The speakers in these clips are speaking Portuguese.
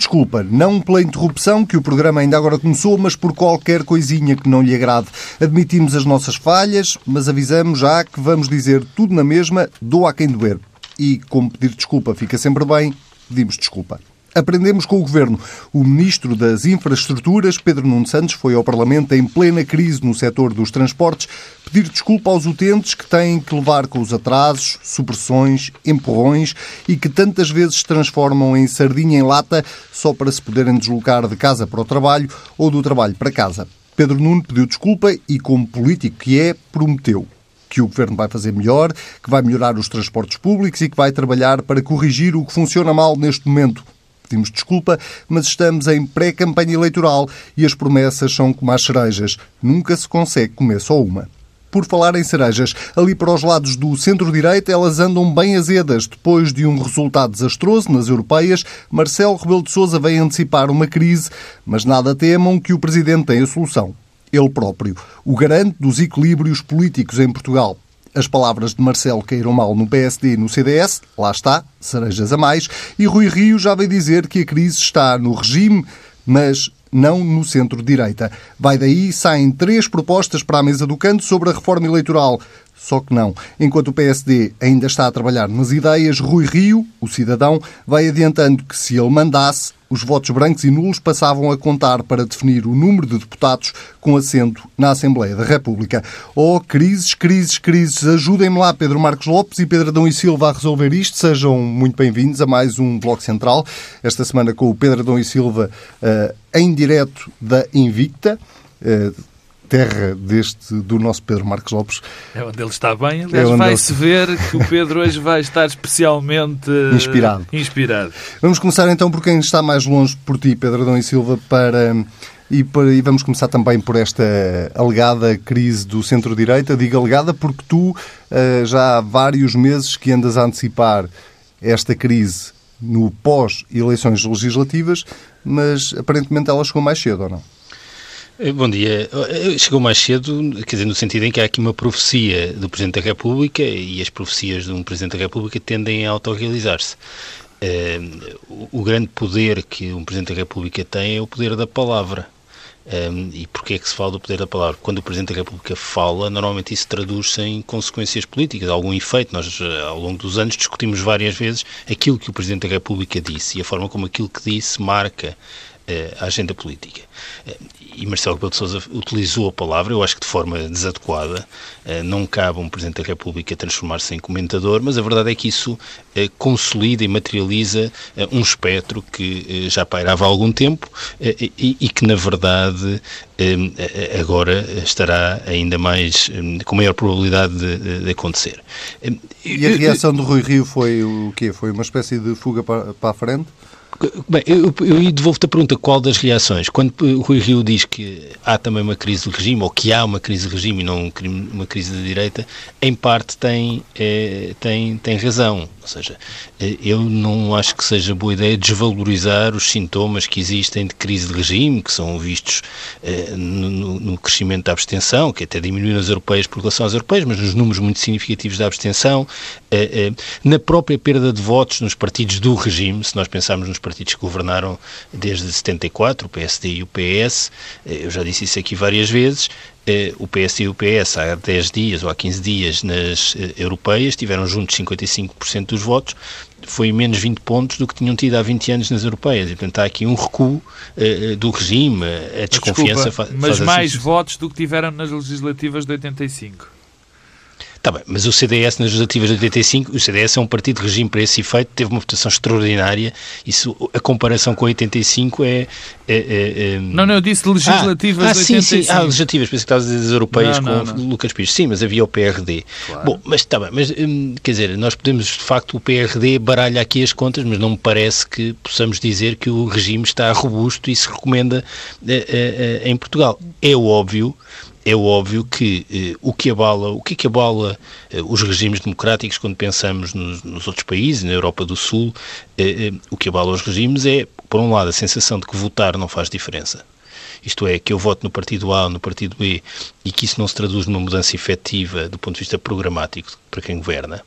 Desculpa, não pela interrupção que o programa ainda agora começou, mas por qualquer coisinha que não lhe agrade. Admitimos as nossas falhas, mas avisamos já que vamos dizer tudo na mesma, doa a quem doer. E como pedir desculpa fica sempre bem, pedimos desculpa. Aprendemos com o Governo. O Ministro das Infraestruturas, Pedro Nuno Santos, foi ao Parlamento em plena crise no setor dos transportes pedir desculpa aos utentes que têm que levar com os atrasos, supressões, empurrões e que tantas vezes se transformam em sardinha em lata só para se poderem deslocar de casa para o trabalho ou do trabalho para casa. Pedro Nuno pediu desculpa e, como político que é, prometeu que o Governo vai fazer melhor, que vai melhorar os transportes públicos e que vai trabalhar para corrigir o que funciona mal neste momento pedimos desculpa, mas estamos em pré-campanha eleitoral e as promessas são como as cerejas. Nunca se consegue comer só uma. Por falar em cerejas, ali para os lados do centro-direita elas andam bem azedas. Depois de um resultado desastroso nas europeias, Marcelo Rebelo de Sousa vem antecipar uma crise, mas nada temam que o Presidente tem a solução. Ele próprio, o garante dos equilíbrios políticos em Portugal. As palavras de Marcelo caíram mal no PSD e no CDS, lá está, cerejas a mais, e Rui Rio já veio dizer que a crise está no regime, mas não no centro-direita. Vai daí, saem três propostas para a mesa do canto sobre a reforma eleitoral. Só que não. Enquanto o PSD ainda está a trabalhar nas ideias, Rui Rio, o cidadão, vai adiantando que se ele mandasse, os votos brancos e nulos passavam a contar para definir o número de deputados com assento na Assembleia da República. Oh, crises, crises, crises. Ajudem-me lá, Pedro Marcos Lopes e Pedro Adão e Silva, a resolver isto. Sejam muito bem-vindos a mais um Bloco Central. Esta semana com o Pedro Adão e Silva uh, em direto da Invicta. Uh, terra deste, do nosso Pedro Marcos Lopes. É onde ele está bem. Aliás, é vai-se ele... ver que o Pedro hoje vai estar especialmente inspirado. inspirado. Vamos começar então por quem está mais longe por ti, Pedro Adão e Silva, para... E, e vamos começar também por esta alegada crise do centro-direita. Digo alegada porque tu uh, já há vários meses que andas a antecipar esta crise no pós-eleições legislativas, mas aparentemente ela chegou mais cedo, ou não? Eh, bom dia. Eh, chegou mais cedo, quer dizer, no sentido em que há aqui uma profecia do Presidente da República e as profecias de um Presidente da República tendem a autorrealizar-se. Uh, o, grande poder que um Presidente da República tem é o poder da palavra. Um, e porquê é que se fala do poder da palavra? Quando o Presidente da República fala, normalmente isso traduz-se em consequências políticas, algum efeito. Nós, ao longo dos anos, discutimos várias vezes aquilo que o Presidente da República disse e a forma como aquilo que disse marca uh, a agenda política. E Marcelo Rebelo de Sousa utilizou a palavra, eu acho que de forma desadequada, eh, não cabe a um Presidente da República transformar-se em comentador, mas a verdade é que isso eh, consolida e materializa eh, um espectro que já pairava há algum tempo e que, na verdade, agora estará ainda mais, com maior probabilidade de, de acontecer. E a reação do Rui Rio foi o quê? Foi uma espécie de fuga para, para a frente? Bem, eu, eu devolvo-te a pergunta qual das reações. Quando o Rui Rio diz que há também uma crise do regime, ou que há uma crise do regime e não uma crise da direita, em parte tem, é, tem, tem razão. Ou seja, eh, eu não acho que seja boa ideia desvalorizar os sintomas que existem de crise de regime, que são vistos é, no, crescimento da abstenção, que até diminui nas europeias por relação às europeias, mas nos números muito significativos da abstenção, é, na própria perda de votos nos partidos do regime, se nós pensarmos nos partidos que governaram desde 74, o PSD e o PS, eu já disse isso aqui várias vezes, eh, o PS e o PS há 10 dias ou há 15 dias nas eh, europeias tiveram juntos 55% dos votos, foi menos 20 pontos do que tinham tido há 20 anos nas europeias. E, portanto, há aqui um recuo uh, do regime, a desconfiança... Desculpa, mas mais assim. votos do que tiveram nas legislativas de 85. Está bem, mas o CDS nas legislativas de 85, o CDS é um partido de regime para esse efeito, teve uma votação extraordinária, isso, a comparação com 85 é... é, é, é... Não, não, eu disse legislativas ah, ah, de 85. Sim, sim, ah, legislativas, pensei que estavas a dizer as europeias não, com não, Lucas Pires. Sim, mas havia o PRD. Claro. Bom, mas está bem, mas hum, quer dizer, nós podemos, de facto, o PRD baralha aqui as contas, mas não me parece que possamos dizer que o regime está robusto e se recomenda eh, eh, eh, em Portugal. É óbvio é óbvio que eh, o que abala, o que, é que abala eh, os regimes democráticos quando pensamos nos, nos, outros países, na Europa do Sul, eh, eh, o que abala os regimes é, por um lado, a sensação de que votar não faz diferença. Isto é, que eu voto no partido A ou no partido B e que isso não se traduz numa mudança efetiva do ponto de vista programático para quem governa.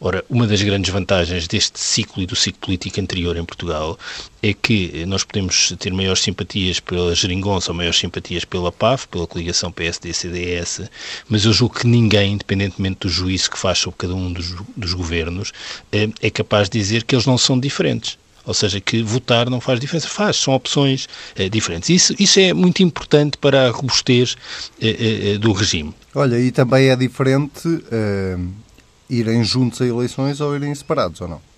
Ora, uma das grandes vantagens deste ciclo e do ciclo político anterior em Portugal é que nós podemos ter maiores simpatias pela Geringonça ou maiores simpatias pela PAF, pela coligação PSD-CDS, mas eu julgo que ninguém, independentemente do juízo que faz sobre cada um dos, dos governos, é, é capaz de dizer que eles não são diferentes. Ou seja, que votar não faz diferença. Faz, são opções é, diferentes. Isso, isso é muito importante para a robustez é, é, do regime. Olha, e também é diferente irem juntos a eleições ou irem separados, ou não?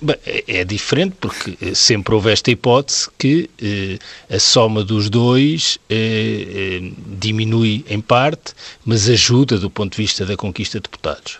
Bem, é, é diferente porque sempre houve esta hipótese que eh, a soma dos dois eh, eh, diminui em parte, mas ajuda do ponto de vista da conquista de deputados.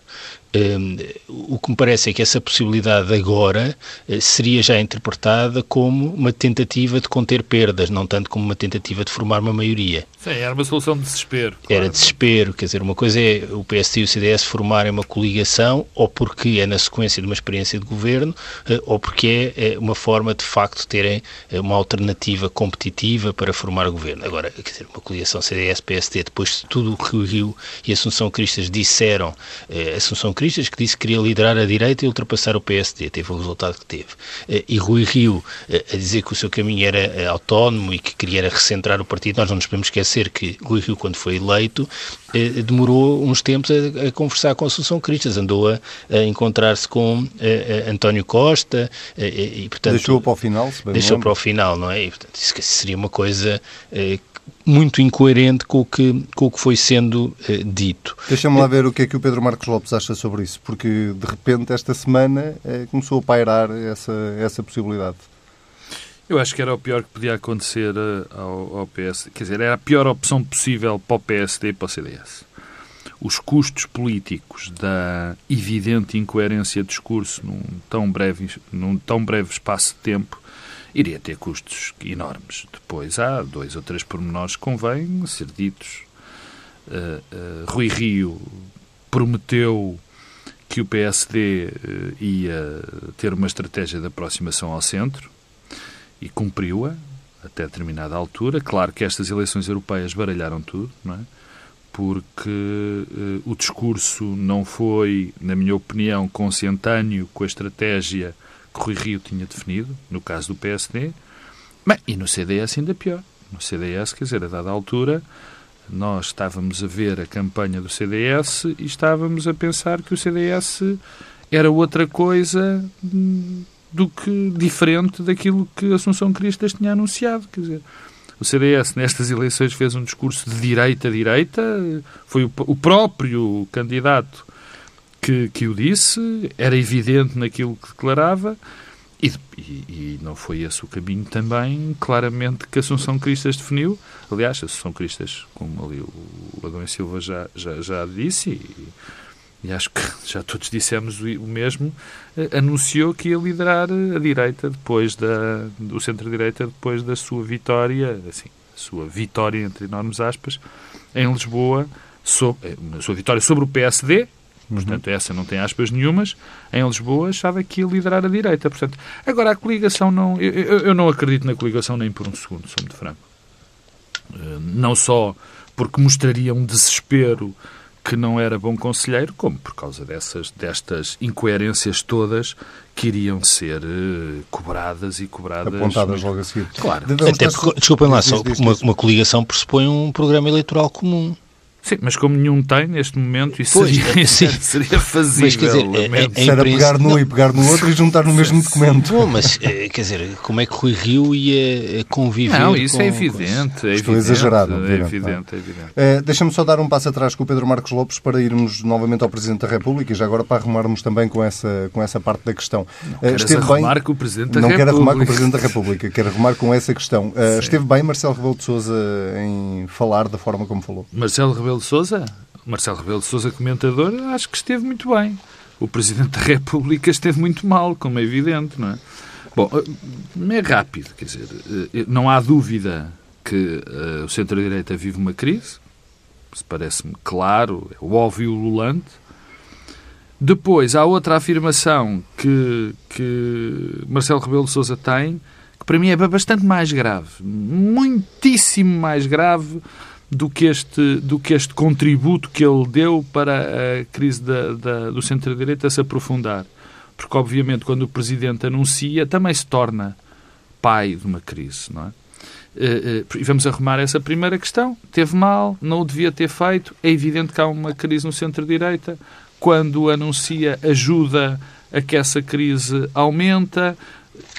Um, o que me parece é que essa possibilidade agora uh, seria já interpretada como uma tentativa de conter perdas, não tanto como uma tentativa de formar uma maioria. Sim, era uma solução de desespero. Claro. Era desespero, quer dizer, uma coisa é o PSD e o CDS formarem uma coligação, ou porque é na sequência de uma experiência de governo, uh, ou porque é, é uma forma de facto terem uh, uma alternativa competitiva para formar governo. Agora, quer dizer, uma coligação CDS-PSD, depois de tudo o que o Rio e Assunção Cristas disseram, Assunção Cristas Cristas, que disse que queria liderar a direita e ultrapassar o PSD. Teve o resultado que teve. Eh, e Rui Rio eh, a dizer que o seu caminho era eh, autónomo e que queria recentrar o partido. Nós não nos podemos esquecer que Rui Rio, quando foi eleito, demorou uns tempos a, a conversar com a Assunção Cristas, andou a, a encontrar-se com a, António Costa e, portanto... Deixou para o final, se bem Deixou para o final, não é? E, portanto, isso seria uma coisa muito incoerente com o que, com o que foi sendo eh, dito. Deixa-me lá ver o que é que o Pedro Marcos Lopes acha sobre isso, porque de repente esta semana eh, começou a pairar essa, essa possibilidade. Eu acho que era o pior que podia acontecer eh, ao, ao PS. Quer dizer, era a pior opção possível para o PSD e para o CDS. Os custos políticos da evidente incoerência de discurso num tão breve, num tão breve espaço de tempo iria ter custos enormes. Depois há dois ou três pormenores que convém ser ditos. Uh, uh, Rui Rio prometeu que o PSD uh, eh, ia ter uma estratégia de aproximação ao centro e cumpriu-a até determinada altura. Claro que estas eleições europeias baralharam tudo, não é? porque o discurso não foi, na minha opinião, consentâneo com a estratégia que Rui Rio tinha definido, no caso do PSD, bem, e no CDS ainda pior. No CDS, quer dizer, a dada altura, nós estávamos a ver a campanha do CDS e estávamos a pensar que o CDS era outra coisa do que diferente daquilo que Assunção Cristas tinha anunciado. Quer dizer, o CDS nestas eleições fez um discurso de direita a direita, foi o, o próprio candidato que, que o disse, era evidente naquilo que declarava, e, e, e, não foi esse o caminho também, claramente, que a Assunção Cristas definiu. Aliás, Assunção Cristas, como ali o Adão Silva já, já, já disse, e, e, acho que já todos dissemos o, mesmo, eh, anunciou que ia liderar a direita depois da, o centro-direita depois da sua vitória, assim, sua vitória, entre enormes aspas, em Lisboa, sobre, eh, sua vitória sobre o PSD, Uhum. Portanto, essa não tem aspas nenhumas. Em Lisboa achava que ia liderar a direita. Portanto, agora a coligação não. Eu, eu não acredito na coligação nem por um segundo, sou muito franco. Eh, não só porque mostraria um desespero que não era bom conselheiro, como por causa dessas, destas incoerências todas que iriam ser uh, cobradas e cobradas. Apontadas logo a seguir. Claro. Até porque, desculpem lá, só, uma, uma coligação pressupõe um programa eleitoral comum. Sim, mas como nenhum tem neste momento, isso pois, seria, é, sim. seria fazível. Mas, quer dizer, é, é, é era pegar num e pegar no outro e juntar no mesmo documento. Bom, mas eh, quer dizer, como é que Rui Rio ia eh, conviver Não, isso com, é evidente. Com... É Estou evidente, exagerado. É evidente, é evidente. É, Deixa-me só dar um passo atrás com o Pedro Marcos Lopes para irmos novamente ao Presidente da República e já agora para arrumarmos também com essa, com essa parte da questão. Não esteve bem... com o Presidente da não República. quero arrumar com o Presidente da República, quero arrumar com essa questão. Uh, esteve bem Marcelo Rebelo de Sousa em falar da forma como falou? Marcelo Rebelo de Sousa? Marcelo Rebelo de Sousa, comentador, acho que esteve muito bem. O Presidente da República esteve muito mal, como é evidente, não é? Bom, eh, é rápido, quer dizer, eh, não há dúvida que uh, o centro-direita vive uma crise, parece-me claro, é óbvio lulante. Depois, há outra afirmação que, que Marcelo Rebelo de Sousa tem, que para mim é bastante mais grave, muitíssimo mais grave do que este, do que este contributo que ele deu para a crise da, da, do centro-direita se aprofundar. Porque, obviamente, quando o Presidente anuncia, também se torna pai de uma crise, não é? Eh, eh, e vamos arrumar essa primeira questão. Teve mal, não o devia ter feito. É evidente que há uma crise no centro-direita. Quando anuncia ajuda a que essa crise aumenta,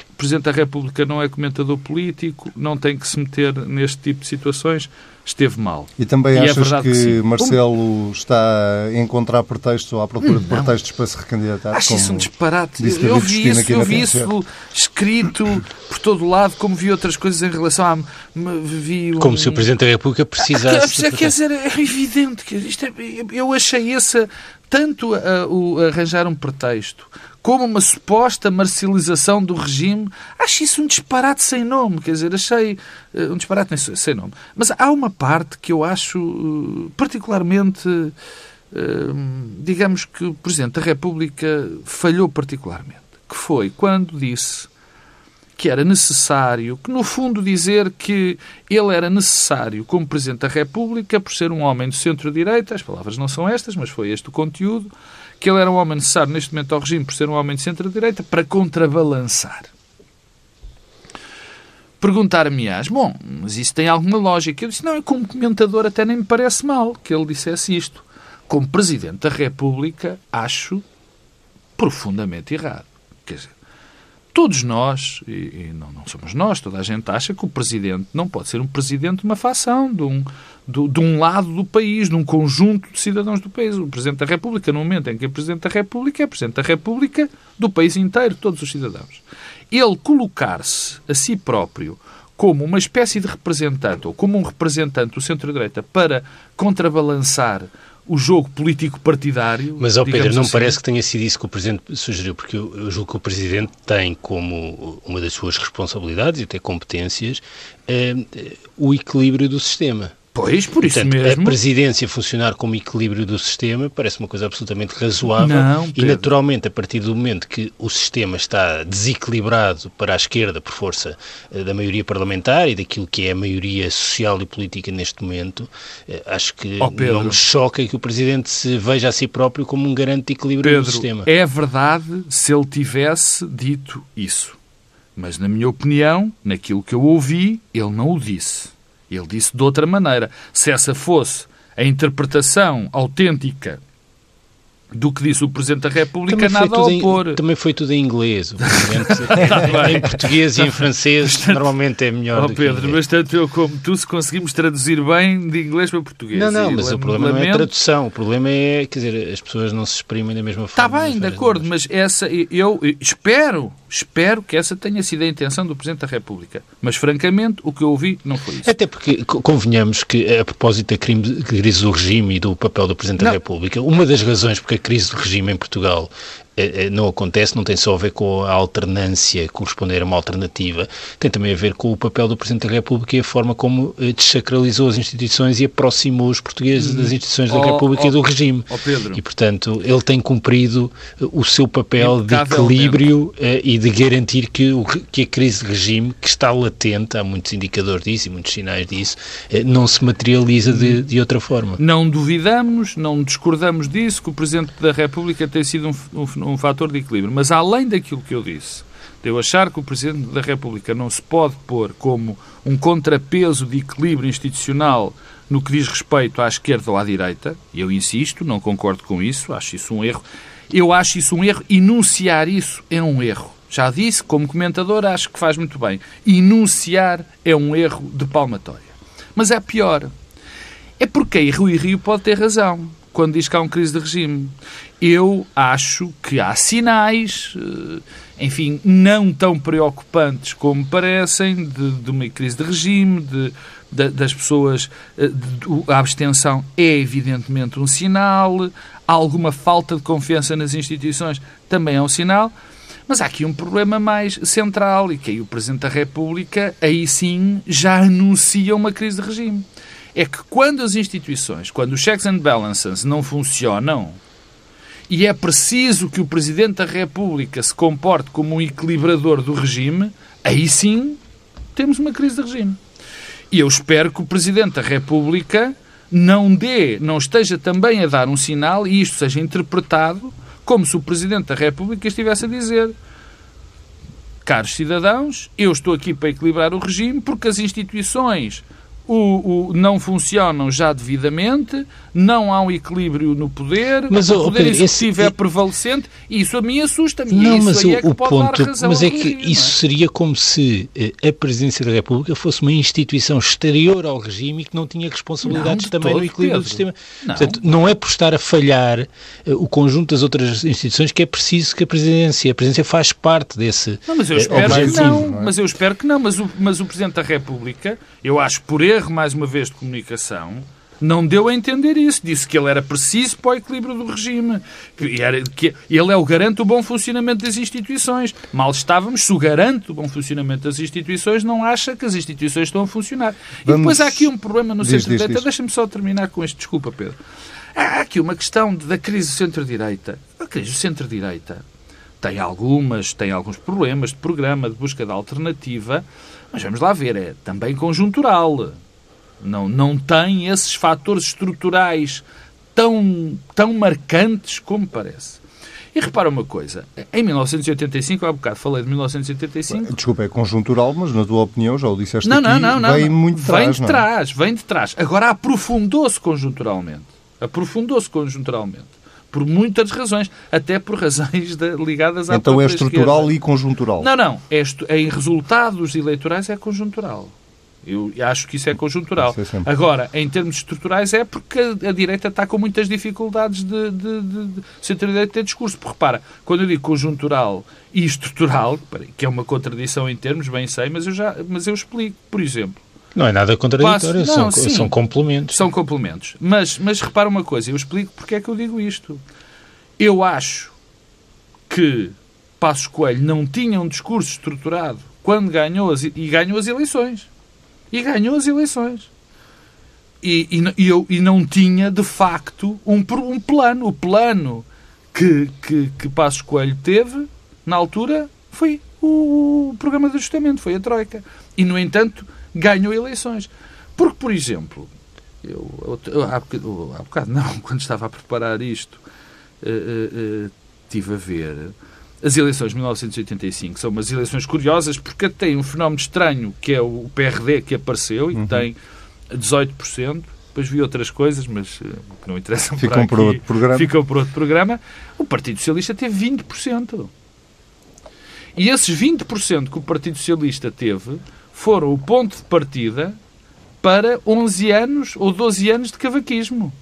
o Presidente da República não é comentador político, não tem que se meter neste tipo de situações esteve mal. E também e é achas é que, que Marcelo como? está a encontrar pretextos ou à procura de pretextos para se recandidatar? Acho isso um disparate. Eu vi isso, eu vi isso escrito por todo o lado, como vi outras coisas em relação a... Vi um... Como se o Presidente da República precisasse... Ah, quer dizer, é evidente que isto é, eu achei esse tanto a, o arranjar um pretexto como uma suposta marcialização do regime, acho isso um disparate sem nome. Quer dizer, achei uh, um disparate sem nome. Mas há uma parte que eu acho uh, particularmente. Uh, digamos que o Presidente da República falhou particularmente. Que foi quando disse que era necessário, que no fundo dizer que ele era necessário como Presidente da República por ser um homem do centro-direita, as palavras não são estas, mas foi este o conteúdo, que ele era um homem necessário neste momento ao regime por ser um homem de centro-direita para contrabalançar. Perguntar-me-ás, bom, mas isso tem alguma lógica? Eu disse, não, como comentador até nem me parece mal que ele dissesse isto. Como Presidente da República, acho profundamente errado. Quer dizer, todos nós, e, não, não, somos nós, toda a gente acha que o Presidente não pode ser um Presidente de uma facção, de um, de, de, um lado do país, de um conjunto de cidadãos do país. O Presidente da República, no momento em que é Presidente da República, é Presidente da República do país inteiro, todos os cidadãos. Ele colocar-se a si próprio como uma espécie de representante, ou como um representante do centro-direita para contrabalançar o jogo político partidário. Mas, ao Pedro, não assim. parece que tenha sido isso que o Presidente sugeriu, porque eu, eu julgo que o Presidente tem como uma das suas responsabilidades e até competências eh, o equilíbrio do sistema. Pois, por Portanto, isso mesmo. A presidência funcionar como equilíbrio do sistema parece uma coisa absolutamente razoável. Não, e, naturalmente, a partir do momento que o sistema está desequilibrado para a esquerda por força eh, da maioria parlamentar e daquilo que é a maioria social e política neste momento, eh, acho que oh, não me choca que o presidente se veja a si próprio como um garante de equilíbrio Pedro, do sistema. É verdade se ele tivesse dito isso. Mas, na minha opinião, naquilo que eu ouvi, ele não o disse. Ele disse de outra maneira. Se essa fosse a interpretação autêntica do que disse o Presidente da República, também nada a opor. Em, também foi tudo em inglês. em, em português e em francês bastante, normalmente é melhor oh, Pedro, mas tanto eu como tu, se conseguimos traduzir bem de inglês para português. Não, não, mas o problema não é a tradução. O problema é, quer dizer, as pessoas não se exprimem da mesma forma. Está bem, de acordo, mas essa, eu espero Espero que essa tenha sido a intenção do Presidente da República. Mas, francamente, o que eu ouvi não foi isso. Até porque, convenhamos que, a propósito da crise do regime e do papel do Presidente não. da República, uma das razões porque a crise do regime em Portugal não acontece, não tem só a ver com a alternância, corresponder a uma alternativa, tem também a ver com o papel do Presidente da República e a forma como eh, desacralizou as instituições e aproximou os portugueses das instituições da oh, República oh, e do regime. Oh Pedro. E, portanto, ele tem cumprido eh, o seu papel de equilíbrio uh, e de garantir que, o, que a crise de regime, que está latente, há muitos indicadores disso e muitos sinais disso, não se materializa de, de outra forma. Não duvidamos, não discordamos disso, que o Presidente da República tem sido um, um um fator de equilíbrio. Mas além daquilo que eu disse, de eu achar que o Presidente da República não se pode pôr como um contrapeso de equilíbrio institucional no que diz respeito à esquerda ou à direita, eu insisto, não concordo com isso, acho isso um erro. Eu acho isso um erro, enunciar isso é um erro. Já disse, como comentador, acho que faz muito bem. Enunciar é um erro de palmatória. Mas é pior. É porque aí Rui Rio pode ter razão quando diz que há uma crise de regime. Eu acho que há sinais, eh, enfim, não tão preocupantes como parecem, de, de uma crise de regime, de, de, das pessoas. Eh, a abstenção é evidentemente um sinal, alguma falta de confiança nas instituições também é um sinal. Mas há aqui um problema mais central e que aí o Presidente da República, aí sim, já anuncia uma crise de regime é que quando as instituições, quando os checks and balances não funcionam, e é preciso que o Presidente da República se comporte como um equilibrador do regime, aí sim temos uma crise de regime. E eu espero que o Presidente da República não dê, não esteja também a dar um sinal e isto seja interpretado como se o Presidente da República estivesse a dizer caros cidadãos, eu estou aqui para equilibrar o regime porque as instituições o, o, não funcionam já devidamente, não há um equilíbrio no poder, mas, o poder Pedro, executivo esse, é prevalente e isso a mim assusta-me. Não, mas o, é que o ponto, mas é que regime, isso é? seria como se eh, a presidência da República fosse uma instituição exterior ao regime e que não tinha responsabilidades Não, também no equilíbrio do Pedro. sistema. Não. Portanto, não é por estar a falhar eh, o conjunto das outras instituições que é preciso que a presidência, a presidência faz parte desse Não, mas eu eh, espero que objetivo. não, não é? mas eu espero que não. Mas o, mas o Presidente da República, eu acho por erro, mais uma vez, de comunicação, não deu a entender isso. Disse que ele era preciso para o equilíbrio do regime. Que, era, que ele é o garante do bom funcionamento das instituições. Mal estávamos se o garante do bom funcionamento das instituições não acha que as instituições estão a funcionar. E Vamos- depois há aqui um problema no centro-direita. Deixa-me só terminar com este. Desculpa, Pedro. Há aqui uma questão da crise do centro-direita. A crise do centro-direita tem algumas, tem alguns problemas de programa, de busca de alternativa, mas vamos lá ver, é também conjuntural. Não, não tem esses fatores estruturais tão, tão marcantes como parece. E repara uma coisa, em 1985, há bocado falei de 1985, Desculpa, é conjuntural, mas na tua opinião, já o disseste não, aqui, não, não, não. vem muito de vem trás, de é? trás, vem de trás. Agora aprofundou-se conjunturalmente. Aprofundou-se conjunturalmente. Por muitas razões. Até por razões de- ligadas à Então é estrutural esquerda. e conjuntural. Não, não. É em resultados eleitorais é conjuntural. Eu acho que isso é conjuntural. Isso é. Agora, em termos estruturais, é porque a, a direita está com muitas dificuldades de, de, de, de centro-direita ter discurso. Porque repara, quando eu digo conjuntural e estrutural, que é uma contradição em termos, bem sei, mas eu, já, mas eu explico. Por exemplo, Não é nada contraditório, Passo- são, não, sim. são complementos. são complementos. Mas, mas repara uma coisa, eu explico porque é que eu digo isto. Eu acho que Passos Coelho não tinha um discurso estruturado quando ganhou as, e ganhou as eleições. E ganhou as eleições. E, e, e eu, e não tinha, de facto, um, um plano. O plano que, que, que Passos Coelho teve, na altura, foi o, programa de ajustamento, foi a Troika. E, no entanto, ganhou eleições. Porque, por exemplo, eu, eu, eu há, bocado, há bocado não, quando estava a preparar isto, eh, eh, eh, tive a ver as eleições de 1985. São umas eleições curiosas porque tem um fenómeno estranho que é o PRD que apareceu e que tem 18%. Depois vi outras coisas, mas eh, que não interessam Ficam para por aqui. outro programa. Ficam por outro programa. O Partido Socialista teve 20%. E esses 20% que o Partido Socialista teve foram o ponto de partida para 11 anos ou 12 anos de cavaquismo.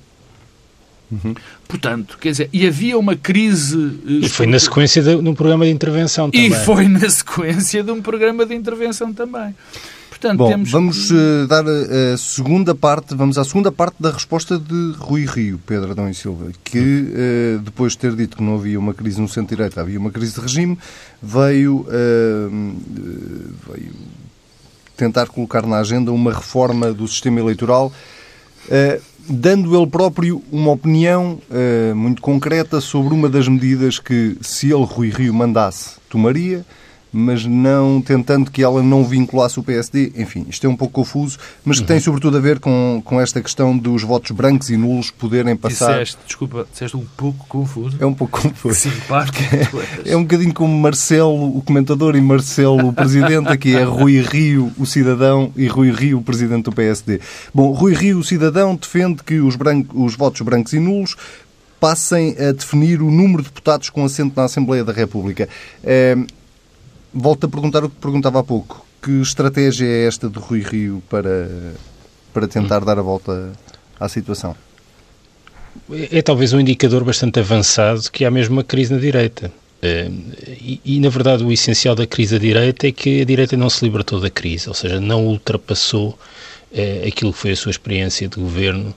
Portanto, quer dizer, e havia uma crise. eh, E foi na sequência de, de um programa de intervenção também. E foi na sequência de um programa de intervenção também. Portanto, Bom, temos. vamos eh, dar a, a segunda parte, vamos à segunda parte da resposta de Rui Rio, Pedro Adão e Silva, que eh, depois de ter dito que não havia uma crise no centro-direita, havia uma crise de regime, veio, eh, veio tentar colocar na agenda uma reforma do sistema eleitoral, eh, dando ele próprio uma opinião eh, muito concreta sobre uma das medidas que, se ele, Rui Rio, mandasse, tomaria, mas não tentando que ela não vinculasse o PSD. Enfim, isto é um pouco confuso, mas que tem sobretudo a ver com, com esta questão dos votos brancos e nulos poderem passar. Disseste, desculpa, disseste um pouco confuso. É um pouco confuso. Tu és. É um bocadinho como Marcelo, o comentador, e Marcelo, o presidente. Aqui é Rui Rio, o cidadão, e Rui Rio, o presidente do PSD. Bom, Rui Rio, o cidadão, defende que os, branco- os votos brancos e nulos passem a definir o número de deputados com assento na Assembleia da República. Eh, volto a perguntar o que perguntava há pouco. Que estratégia é esta de Rui Rio para, para tentar dar a volta à situação? é talvez um indicador bastante avançado que há mesmo uma crise na direita. Eh, E, e, na verdade, o essencial da crise da direita é que a direita não se libertou da crise, ou seja, não ultrapassou eh, aquilo que foi a sua experiência de governo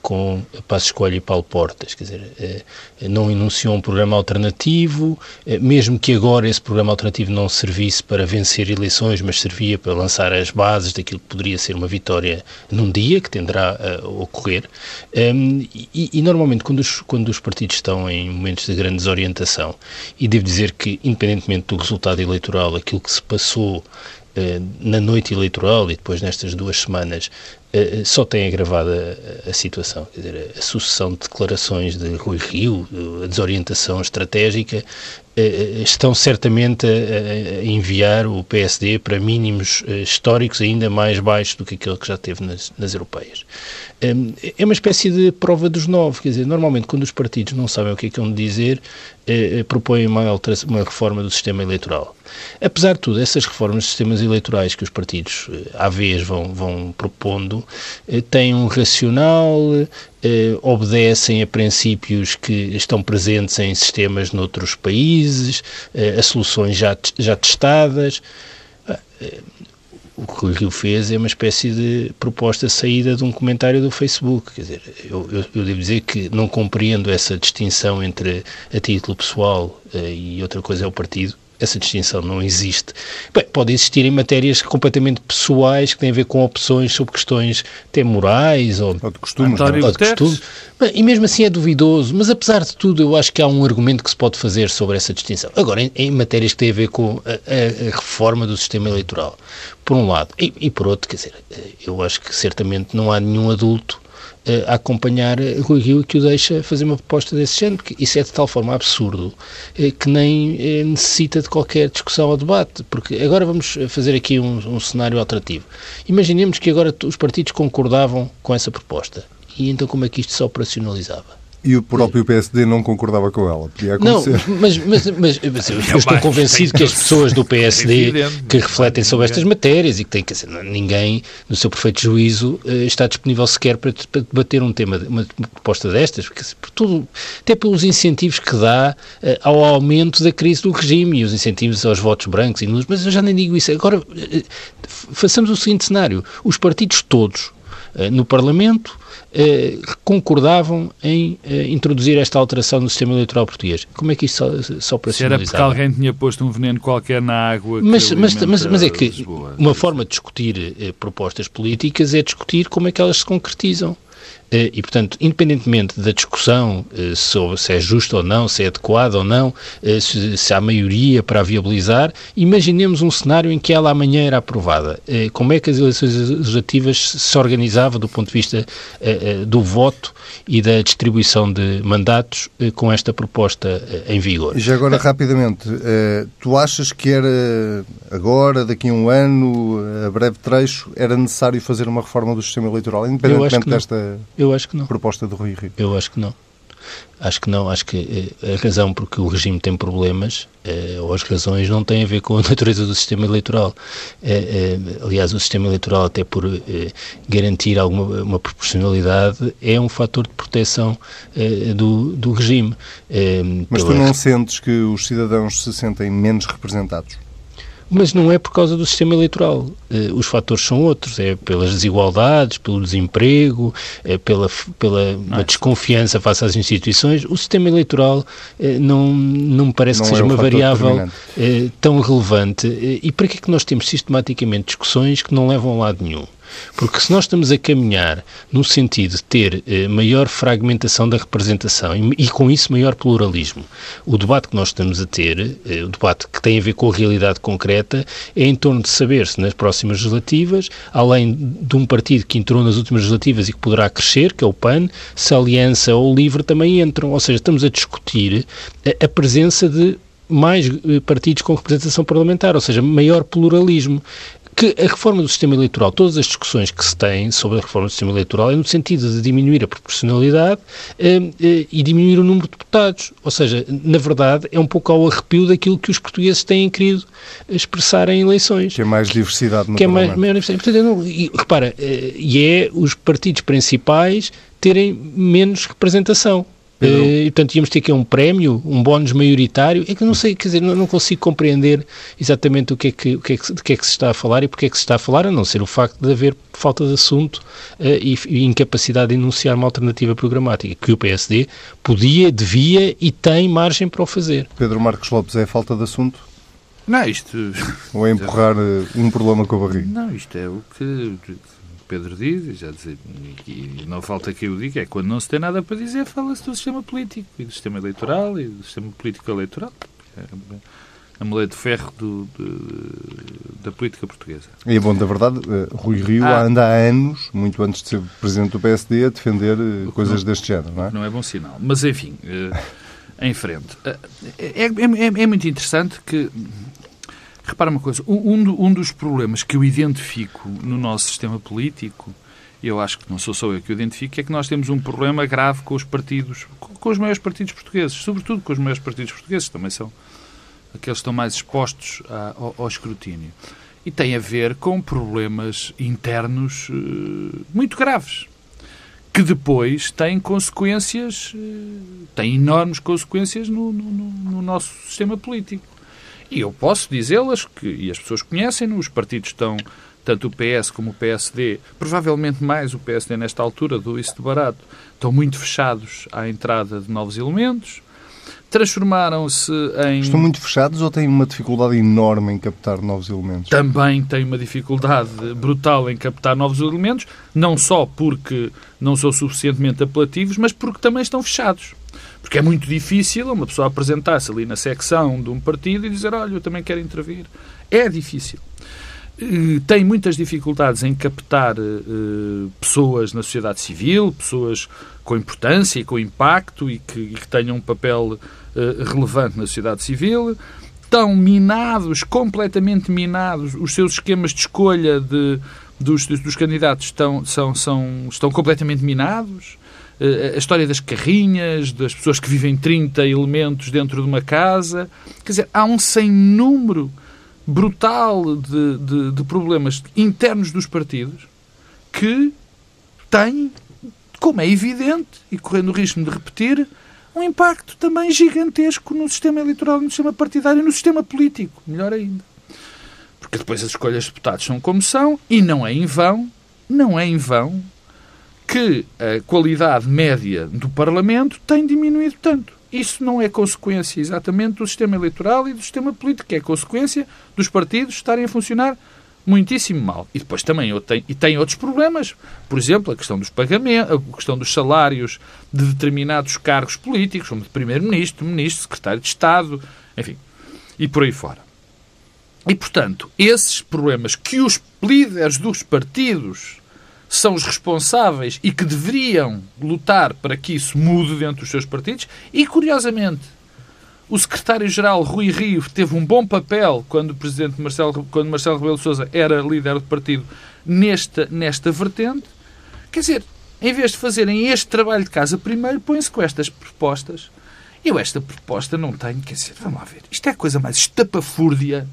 com Passo Escolha e Paulo Portas, quer dizer, eh, não enunciou um programa alternativo, eh, mesmo que agora esse programa alternativo não servisse para vencer eleições, mas servia para lançar as bases daquilo que poderia ser uma vitória num dia, que tenderá a ocorrer. Ehm, e, e normalmente, quando os, quando os partidos estão em momentos de grande desorientação, e devo dizer que, independentemente do resultado eleitoral, aquilo que se passou na noite eleitoral e depois nestas duas semanas eh, só tem agravado a, a, situação. Quer dizer, a sucessão de declarações de Rui Rio, a desorientação estratégica, eh, eh, estão certamente a, enviar o PSD para mínimos históricos ainda mais baixos do que aquele que já teve nas, nas europeias. É uma espécie de prova dos nove, quer dizer, normalmente quando os partidos não sabem o que é que vão dizer, propõem uma, uma reforma do sistema eleitoral. Apesar de tudo, essas reformas de sistemas eleitorais que os partidos, à vez, vão, vão propondo, eh, têm um racional, eh, obedecem a princípios que estão presentes em sistemas noutros países, eh, a soluções já, já testadas. O que o Rio fez é uma espécie de proposta saída de um comentário do Facebook. Quer dizer, eu, eu, eu devo dizer que não compreendo essa distinção entre a título pessoal e outra coisa é o partido essa distinção não existe. Bem, pode existir em matérias completamente pessoais que têm a ver com opções sobre questões até morais ou, ou de costumes. Ou de costumes. Bem, e mesmo assim é duvidoso, mas apesar de tudo eu acho que há um argumento que se pode fazer sobre essa distinção. Agora, em, em matérias que têm a ver com a, a, a, reforma do sistema eleitoral, por um lado, e, e por outro, quer dizer, eu acho que certamente não há nenhum adulto a acompanhar Rui Rio que o deixa fazer uma proposta desse género, porque isso é de tal forma absurdo eh, que nem eh, necessita de qualquer discussão ou debate, porque agora vamos fazer aqui um, um cenário alternativo. Imaginemos que agora os partidos concordavam com essa proposta, e então como é que isto se operacionalizava? E o próprio PSD não concordava com ela. Podia acontecer. Não, mas, mas, mas, mas eu é estou convencido que as pessoas do PSD que refletem sobre estas matérias e que têm que dizer, ninguém, no seu perfeito juízo, eh, está disponível sequer para, para debater um tema, uma proposta destas, porque por tudo, até pelos incentivos que dá uh, ao aumento da crise do regime e os incentivos aos votos brancos e nulos, mas eu já nem digo isso. Agora, uh, façamos o seguinte cenário: os partidos todos no Parlamento eh, concordavam em eh, introduzir esta alteração no sistema eleitoral português. Como é que isto só, só para Se era porque alguém tinha posto um veneno qualquer na água. Mas, mas, mas, mas, é que Lisboa, uma forma de discutir eh, propostas políticas é discutir como é que elas se concretizam. Eh, e, portanto, independentemente da discussão eh, sobre se é justo ou não, se é adequado ou não, eh, se, há maioria para a viabilizar, imaginemos um cenário em que ela amanhã era aprovada. Como é que as eleições legislativas se organizavam do ponto de vista do voto e da distribuição de mandatos com esta proposta em vigor? Já agora, rapidamente, tu achas que era agora, daqui a um ano, a breve trecho, era necessário fazer uma reforma do sistema eleitoral, independentemente desta... Eu acho que não. Proposta do Rui Rio. Eu acho que não. Acho que não, acho que eh, a razão porque o regime tem problemas, eh, ou as razões, não têm a ver com a natureza do sistema eleitoral. Eh, aliás, o sistema eleitoral, até por garantir alguma uma proporcionalidade, é um fator de proteção do, do regime. Mas tu não sentes que os cidadãos se sentem menos representados? Mas não é por causa do sistema eleitoral. Uh, os fatores são outros. É pelas desigualdades, pelo desemprego, é pela, pela desconfiança face às instituições. O sistema eleitoral uh, não, não me parece não que seja é uma variável tão relevante. e para que é que nós temos sistematicamente discussões que não levam a lado nenhum? Porque se nós estamos a caminhar no sentido de ter eh, maior fragmentação da representação e, e, com isso maior pluralismo, o debate que nós estamos a ter, eh, o debate que tem a ver com a realidade concreta, é em torno de saber se nas próximas legislativas, além de um partido que entrou nas últimas legislativas e que poderá crescer, que é o PAN, se a Aliança ou o LIVRE também entram. Ou seja, estamos a discutir a, a presença de mais eh, partidos com representação parlamentar, ou seja, maior pluralismo que a reforma do sistema eleitoral, todas as discussões que se têm sobre a reforma do sistema eleitoral é no sentido de diminuir a proporcionalidade eh, eh, e diminuir o número de deputados. Ou seja, na verdade, é um pouco ao arrepio daquilo que os portugueses têm querido expressar em eleições. Que é mais diversidade no que é mais, maior diversidade. Portanto, não, e, repara, eh, e é os partidos principais terem menos representação. Pedro... E, portanto, íamos ter que um prémio, um bónus maioritário. É que eu não sei, quer dizer, não, não, consigo compreender exatamente o que, é que, o que é que, de que é que se está a falar e porque é que se está a falar, a não ser o facto de haver falta de assunto uh, e, e, incapacidade de enunciar uma alternativa programática, que o PSD podia, devia e tem margem para o fazer. Pedro Marcos Lopes, é falta de assunto? Não, isto... Ou é empurrar eh, um problema com a barriga? Não, isto é o que Pedro diz, e já dizer, e não falta que eu diga, é quando não se tem nada para dizer, fala-se do sistema político, e do sistema eleitoral, e do sistema político eleitoral. É a mulher de ferro do, de, da política portuguesa. E é bom, da verdade, eh, Rui Rio ah, anda há anos, muito antes de ser presidente do PSD, a defender eh, coisas não, deste género, não é? Não é bom sinal. Mas, enfim, eh, em frente. É, é, é, é muito interessante que Repara uma coisa, um, um dos problemas que eu identifico no nosso sistema político, eu acho que não sou só eu que o identifico, é que nós temos um problema grave com os partidos, com os maiores partidos portugueses, sobretudo com os maiores partidos portugueses, também são aqueles que estão mais expostos ao, ao, escrutínio. E tem a ver com problemas internos uh, muito graves, que depois têm consequências, uh, têm enormes consequências no, no, no nosso sistema político. E eu posso dizê-las, que, e as pessoas conhecem, os partidos estão, tanto o PS como o PSD, provavelmente mais o PSD nesta altura, do isso de barato, estão muito fechados à entrada de novos elementos, transformaram-se em. Estão muito fechados ou têm uma dificuldade enorme em captar novos elementos? Também têm uma dificuldade brutal em captar novos elementos, não só porque não são suficientemente apelativos, mas porque também estão fechados. Porque é muito difícil uma pessoa apresentar-se ali na secção de um partido e dizer: Olha, eu também quero intervir. É difícil. Tem muitas dificuldades em captar uh, pessoas na sociedade civil, pessoas com importância e com impacto e que, e que tenham um papel uh, relevante na sociedade civil. Estão minados, completamente minados, os seus esquemas de escolha de, dos, dos candidatos estão, são, são, estão completamente minados. Eh, a história das carrinhas, das pessoas que vivem 30 elementos dentro de uma casa. Quer dizer, há um sem número brutal de, de, de problemas internos dos partidos que têm, como é evidente, e correndo o risco de repetir, um impacto também gigantesco no sistema eleitoral, no sistema partidário e no sistema político. Melhor ainda. Porque depois as escolhas de deputados são como são e não é em vão, não é em vão que a qualidade média do Parlamento tem diminuído tanto. Isso não é consequência exatamente do sistema eleitoral e do sistema político, é consequência dos partidos estarem a funcionar muitíssimo mal. E depois também tenho, e tem outros problemas. Por exemplo, a questão dos pagamentos, a questão dos salários de determinados cargos políticos, como de Primeiro-Ministro, Ministro, Secretário de Estado, enfim, e por aí fora. E, portanto, esses problemas que os líderes dos partidos são os responsáveis e que deveriam lutar para que isso mude dentro dos seus partidos. E, curiosamente, o secretário-geral Rui Rio teve um bom papel quando o presidente Marcelo, quando Marcelo Rebelo de Sousa era líder do partido nesta, nesta vertente. Quer dizer, em vez de fazerem este trabalho de casa primeiro, põem-se com estas propostas. Eu esta proposta não tenho, quer dizer, vamos lá ver. Isto é a coisa mais estapafúrdia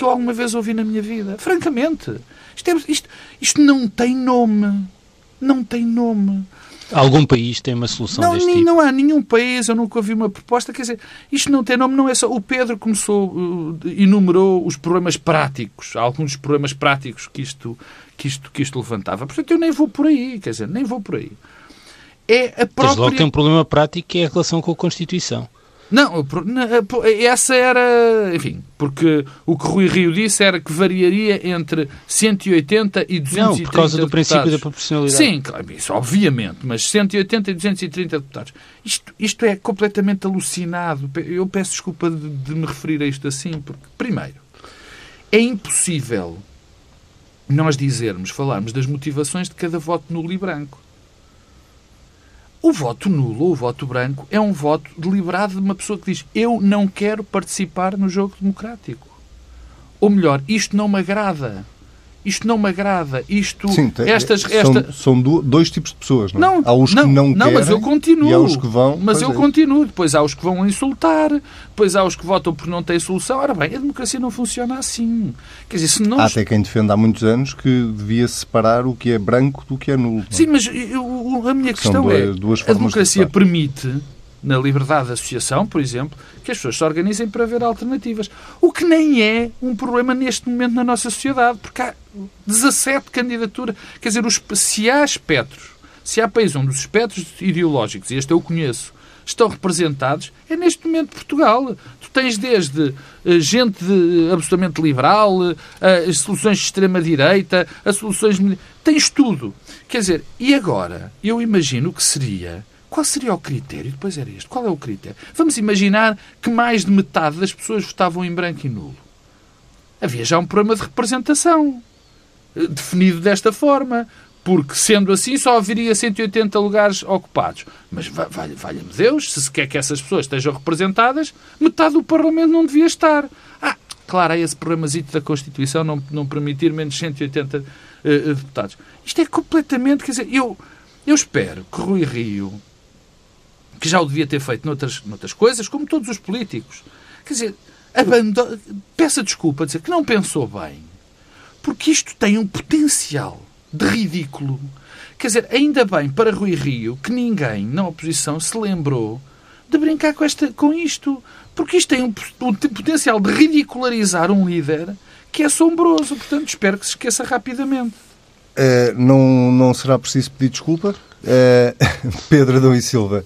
que eu alguma vez ouvi na minha vida. Francamente. Isto, é, isto, isto não tem nome. Não tem nome. Algum país tem uma solução não, deste tipo? Não há nenhum país, eu nunca ouvi uma proposta. Quer dizer, isto não tem nome, não é só. O Pedro começou, uh, enumerou os problemas práticos, alguns dos problemas práticos que isto, que, isto, que isto levantava. Portanto, eu nem vou por aí, quer dizer, nem vou por aí. É a própria... Desde logo tem um problema prático que é a relação com a Constituição. Não, essa era. Enfim, porque o que Rui Rio disse era que variaria entre 180 e 230 Não, por causa do deputados. princípio da proporcionalidade. Sim, claro, isso obviamente, mas 180 e 230 deputados. Isto, isto é completamente alucinado. Eu peço desculpa de, de me referir a isto assim, porque, primeiro, é impossível nós dizermos, falarmos das motivações de cada voto nulo e branco. O voto nulo o voto branco é um voto deliberado de uma pessoa que diz eu não quero participar no jogo democrático. Ou melhor, isto não me agrada. Isto não me agrada. Isto, Sim, estas, esta... São, são, dois tipos de pessoas, não, é? não Há os não, que não, não querem mas eu continuo. e há os que vão... Mas eu é continuo. Depois há os que vão insultar, depois há os que votam por não ter solução. Ora bem, a democracia não funciona assim. Quer dizer, se não... Há até quem defenda há muitos anos que devia separar o que é branco do que é nulo. Sim, mas eu, a minha questão duas, é... A democracia de permite na liberdade de associação, por exemplo, que as pessoas se organizem para ver alternativas. O que nem é um problema neste momento na nossa sociedade, porque há 17 candidaturas. Quer dizer, os, se há espectros, se há países onde os espectros ideológicos, e este eu conheço, estão representados, é neste momento Portugal. Tu tens desde uh, gente de, absolutamente liberal, uh, as soluções de extrema-direita, as soluções. Tens tudo. Quer dizer, e agora? Eu imagino que seria qual seria o critério? Depois era este. Qual é o critério? Vamos imaginar que mais de metade das pessoas votavam em branco e nulo. Havia já um problema de representação eh, definido desta forma. Porque, sendo assim, só haveria 180 lugares ocupados. Mas, valha-me Deus, se se quer que essas pessoas estejam representadas, metade do Parlamento não devia estar. Ah, claro, há esse problemazito da Constituição não, não permitir menos 180 uh, eh, deputados. Isto é completamente... Quer dizer, eu, eu espero que Rui Rio que já o devia ter feito noutras, noutras coisas, como todos os políticos. Quer dizer, peça desculpa, dizer que não pensou bem, porque isto tem um potencial de ridículo. Quer dizer, ainda bem para Rui Rio que ninguém na oposição se lembrou de brincar com, esta, com isto, porque isto tem um, um potencial de ridicularizar um líder que é assombroso. Portanto, espero que se esqueça rapidamente. Uh, não, não será preciso pedir desculpa? Uh, Pedro Adão e Silva.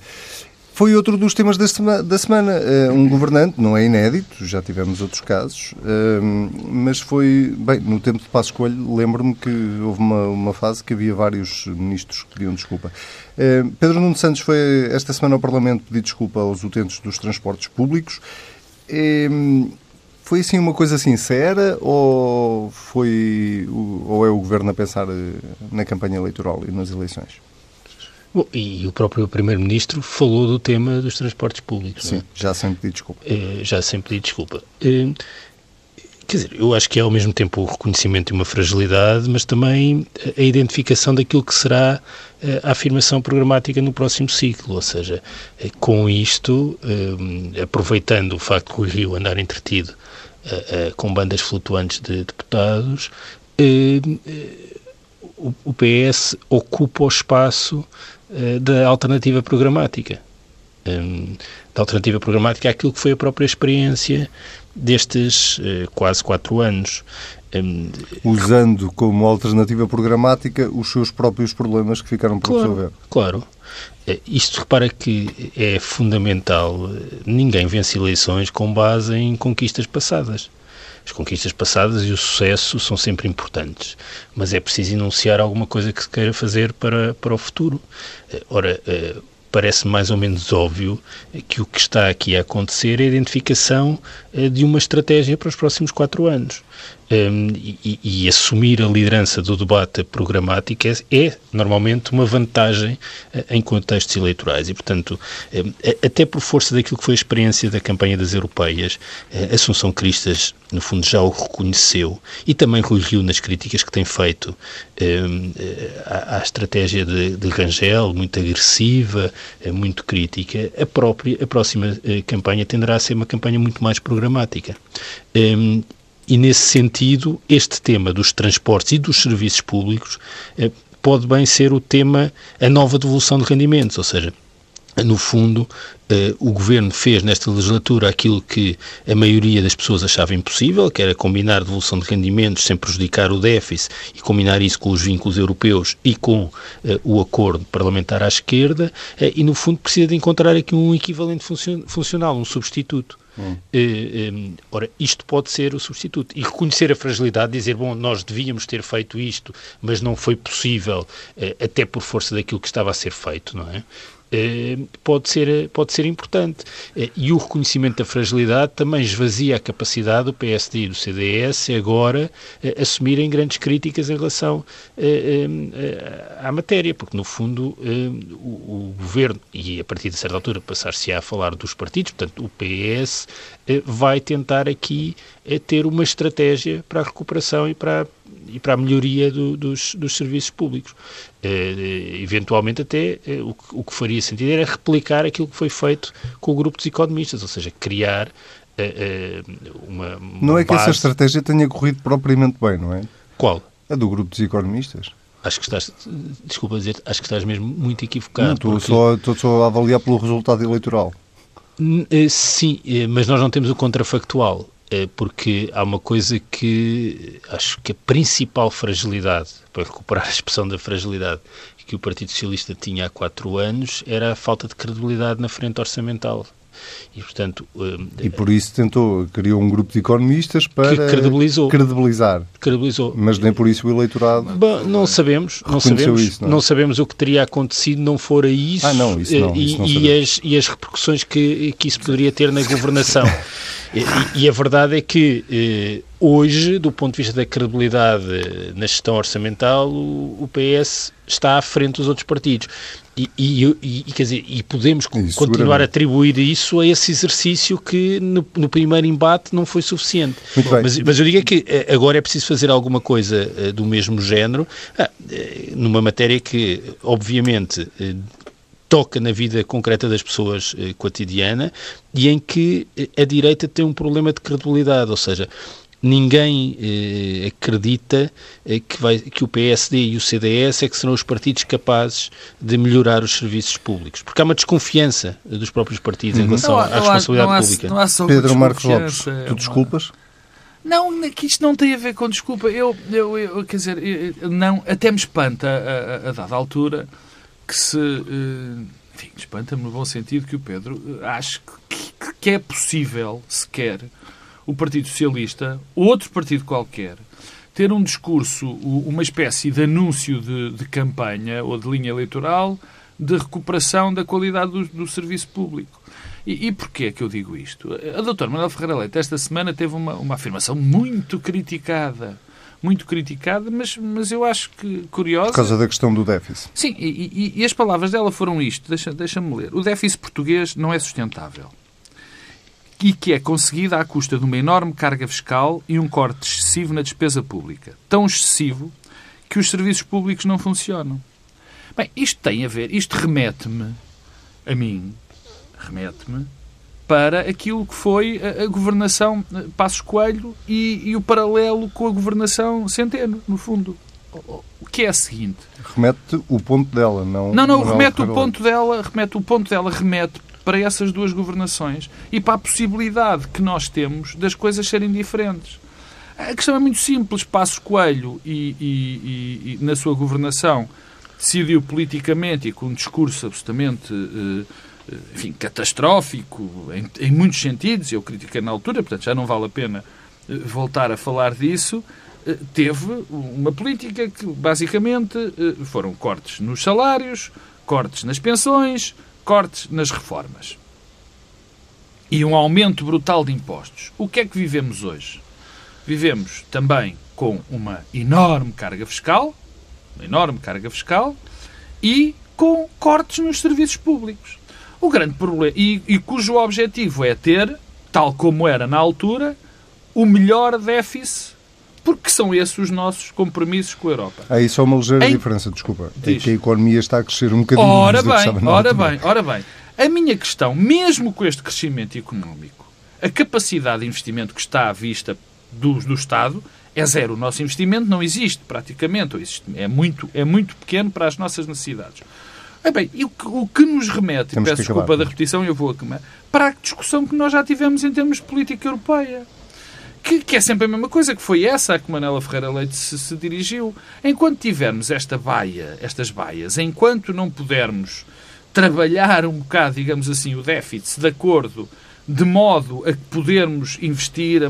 Foi outro dos temas da semana. Eh, um governante, não é inédito, já tivemos outros casos, ehm, mas foi, bem, no tempo de passo escolho, lembro-me que houve uma, uma fase que havia vários ministros que pediam desculpa. Ehm, Pedro Nuno Santos foi esta semana ao Parlamento pedir desculpa aos utentes dos transportes públicos. Ehm, foi assim uma coisa sincera ou, foi, ou é o governo a pensar eh, na campanha eleitoral e nas eleições? Bom, e o próprio Primeiro-Ministro falou do tema dos transportes públicos. Sim, é? já sem pedir desculpa. É, já sem pedir desculpa. É, quer dizer, eu acho que é ao mesmo tempo o reconhecimento de uma fragilidade, mas também a identificação daquilo que será é, a afirmação programática no próximo ciclo. Ou seja, com isto, aproveitando o facto de o Rio andar entretido com bandas flutuantes de deputados, o PS ocupa o espaço eh, da alternativa programática. Um, da alternativa programática àquilo que foi a própria experiência destes uh, quase quatro anos. Um, Usando como alternativa programática os seus próprios problemas que ficaram por claro, resolver. Claro. Uh, isto repara que é fundamental. Ninguém vence eleições com base em conquistas passadas. As conquistas passadas e o sucesso são sempre importantes, mas é preciso enunciar alguma coisa que se queira fazer para, para o futuro. Eh, ora, eh, parece mais ou menos óbvio que o que está aqui a acontecer é a identificação eh, de uma estratégia para os próximos quatro anos. Um, e, e, assumir a liderança do debate programático é, é normalmente uma vantagem uh, em contextos eleitorais. E, portanto, um, até por força daquilo que foi a experiência da campanha das europeias, uh, Assunção Cristas, no fundo, já o reconheceu. E também Rio nas críticas que tem feito um, à, à, estratégia de, de, Rangel, muito agressiva, uh, muito crítica, a, própria, a próxima campanha tenderá a ser uma campanha muito mais programática. Um, e, nesse sentido, este tema dos transportes e dos serviços públicos eh, pode bem ser o tema, a nova devolução de rendimentos, ou seja, no fundo, eh, o Governo fez nesta legislatura aquilo que a maioria das pessoas achava impossível, que era combinar devolução de rendimentos sem prejudicar o déficit e combinar isso com os vínculos europeus e com eh, o acordo parlamentar à esquerda, eh, e no fundo precisa de encontrar aqui um equivalente funcional, um substituto. Hum. Ora, isto pode ser o substituto. E reconhecer a fragilidade, dizer, bom, nós devíamos ter feito isto, mas não foi possível, uh, até por força daquilo que estava a ser feito, não é? Eh, pode ser, pode ser importante. Eh, e o reconhecimento da fragilidade também esvazia a capacidade do PSD e do CDS agora eh, assumirem grandes críticas em relação à matéria, porque no fundo o governo, e a partir de certa altura passar-se a falar dos partidos, portanto o PS vai tentar aqui ter uma estratégia para a recuperação e para a e para a melhoria do, dos, dos, serviços públicos. Eh, eventualmente até eh, o, que, o, que faria sentido era replicar aquilo que foi feito com o grupo dos economistas, ou seja, criar eh, uma, uma Não é que essa estratégia tenha corrido propriamente bem, não é? Qual? A do grupo dos economistas. acho que estás, desculpa dizer, acho que estás mesmo muito equivocado. Não, estou, porque... só, estou só a avaliar pelo resultado eleitoral. Eh, sim, eh, mas nós não temos o contrafactual, eh, porque há uma coisa que acho que a principal fragilidade, para recuperar a expressão da fragilidade, que o Partido Socialista tinha há quatro anos era a falta de credibilidade na frente orçamental. E, portanto, e por isso tentou, criou um grupo de economistas para que credibilizou. credibilizar. Credibilizou. Mas nem por isso o eleitorado. Bom, não sabemos, não sabemos, isso, não, é? não, sabemos o que teria acontecido não fora isso, ah, não, isso, não, e, isso não e, as, e as repercussões que, que isso poderia ter na governação. e, e, a verdade é que eh, hoje, do ponto de vista da credibilidade na gestão orçamental, o, o PS está à frente dos outros partidos. E, e, e, quer dizer, e podemos isso, continuar a atribuir isso a esse exercício que no, no primeiro embate não foi suficiente. Mas, mas, eu digo é que eh, agora é preciso fazer alguma coisa uh, do mesmo género, ah, uh, numa matéria que, obviamente, uh, toca na vida concreta das pessoas cotidiana e em que a direita tem um problema de credibilidade, ou seja, ninguém eh, acredita eh, que, vai, que o PSD e o CDS é que serão os partidos capazes de melhorar os serviços públicos. Porque há uma desconfiança dos próprios partidos uhum. em relação não, à responsabilidade não há, pública. Não há só Pedro Marcos Lopes, tu é desculpas? Não, que isto não tem a ver com desculpa. Eu, eu, eu quer dizer, eu, não, até me espanta a, a, a dada altura que se. Uh, enfim, espanta-me no bom sentido que o Pedro uh, ache que, que é possível sequer o Partido Socialista, outro partido qualquer, ter um discurso, uma espécie de anúncio de, de campanha ou de linha eleitoral de recuperação da qualidade do, do serviço público. E, e porquê é que eu digo isto? A doutora Manuel Ferreira Leite esta semana teve uma, uma afirmação muito criticada muito criticada, mas, mas eu acho que curiosa. Por causa da questão do déficit. Sim, e, e, e as palavras dela foram isto, deixa-me deixa ler. O déficit português não é sustentável e que é conseguida à custa de uma enorme carga fiscal e um corte excessivo na despesa pública. Tão excessivo que os serviços públicos não funcionam. Bem, isto tem a ver, isto remete-me, a mim, remete-me para aquilo que foi a, governação eh, Passos Coelho e, e, o paralelo com a governação Centeno, no fundo. O que é a seguinte? Remete o ponto dela, não. Não, não, remete o ponto dela, remete o ponto dela, remete para essas duas governações e para a possibilidade que nós temos das coisas serem diferentes. A questão é muito simples. Passos Coelho e, e, e, e na sua governação decidiu politicamente e com um discurso absolutamente eh, eh, enfim, catastrófico em, em, muitos sentidos, eu critiquei na altura, portanto já não vale a pena eh, voltar a falar disso, teve uma política que basicamente foram cortes nos salários, cortes nas pensões, cortes nas reformas e um aumento brutal de impostos. O que é que vivemos hoje? Vivemos também com uma enorme carga fiscal, uma enorme carga fiscal e com cortes nos serviços públicos. O grande problema, e, e cujo objetivo é ter, tal como era na altura, o melhor déficit porque são esses os nossos compromissos com a Europa. Aí só uma ligeira em... diferença, desculpa. É que a economia está a crescer um bocadinho ora mais bem, Ora bem, ora bem. A minha questão, mesmo com este crescimento económico, a capacidade de investimento que está à vista do, do Estado é zero. O nosso investimento não existe, praticamente. Existe, é, muito, é muito pequeno para as nossas necessidades. É bem, e o que, o que nos remete, Temos peço desculpa da repetição, eu vou a para a discussão que nós já tivemos em termos de política europeia que, que, é sempre a mesma coisa, que foi essa a que Manela Ferreira Leite se, se, dirigiu. Enquanto tivermos esta baia, estas baias, enquanto não pudermos trabalhar um bocado, digamos assim, o déficit de acordo, de modo a que podermos investir,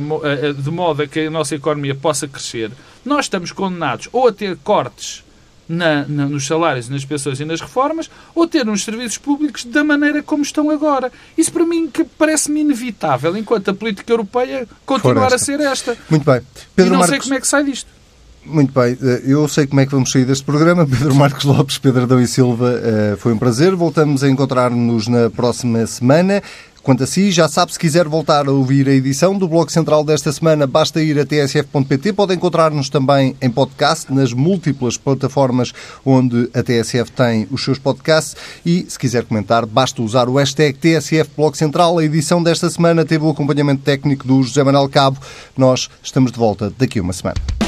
de modo a que a nossa economia possa crescer, nós estamos condenados ou a ter cortes na, na, nos salários, nas pensões e nas reformas, ou ter uns serviços públicos da maneira como estão agora. Isso para mim que parece-me inevitável, enquanto a política europeia continuar a ser esta. Muito bem. Pedro e não Marcos... sei como é que sai disto. Muito bem, eh, eu sei como é que vamos sair deste programa. Pedro Marcos Lopes, Pedro Adão e Silva, eh, foi um prazer. Voltamos a encontrar-nos na próxima semana. Quanto a si, já sabe, se quiser voltar a ouvir a edição do Bloco Central desta semana, basta ir a tsf.pt. Pode encontrar-nos também em podcast, nas múltiplas plataformas onde a TSF tem os seus podcasts. E, se quiser comentar, basta usar o hashtag TSF Bloco Central. A edição desta semana teve o acompanhamento técnico do José Manuel Cabo. Nós estamos de volta daqui a uma semana.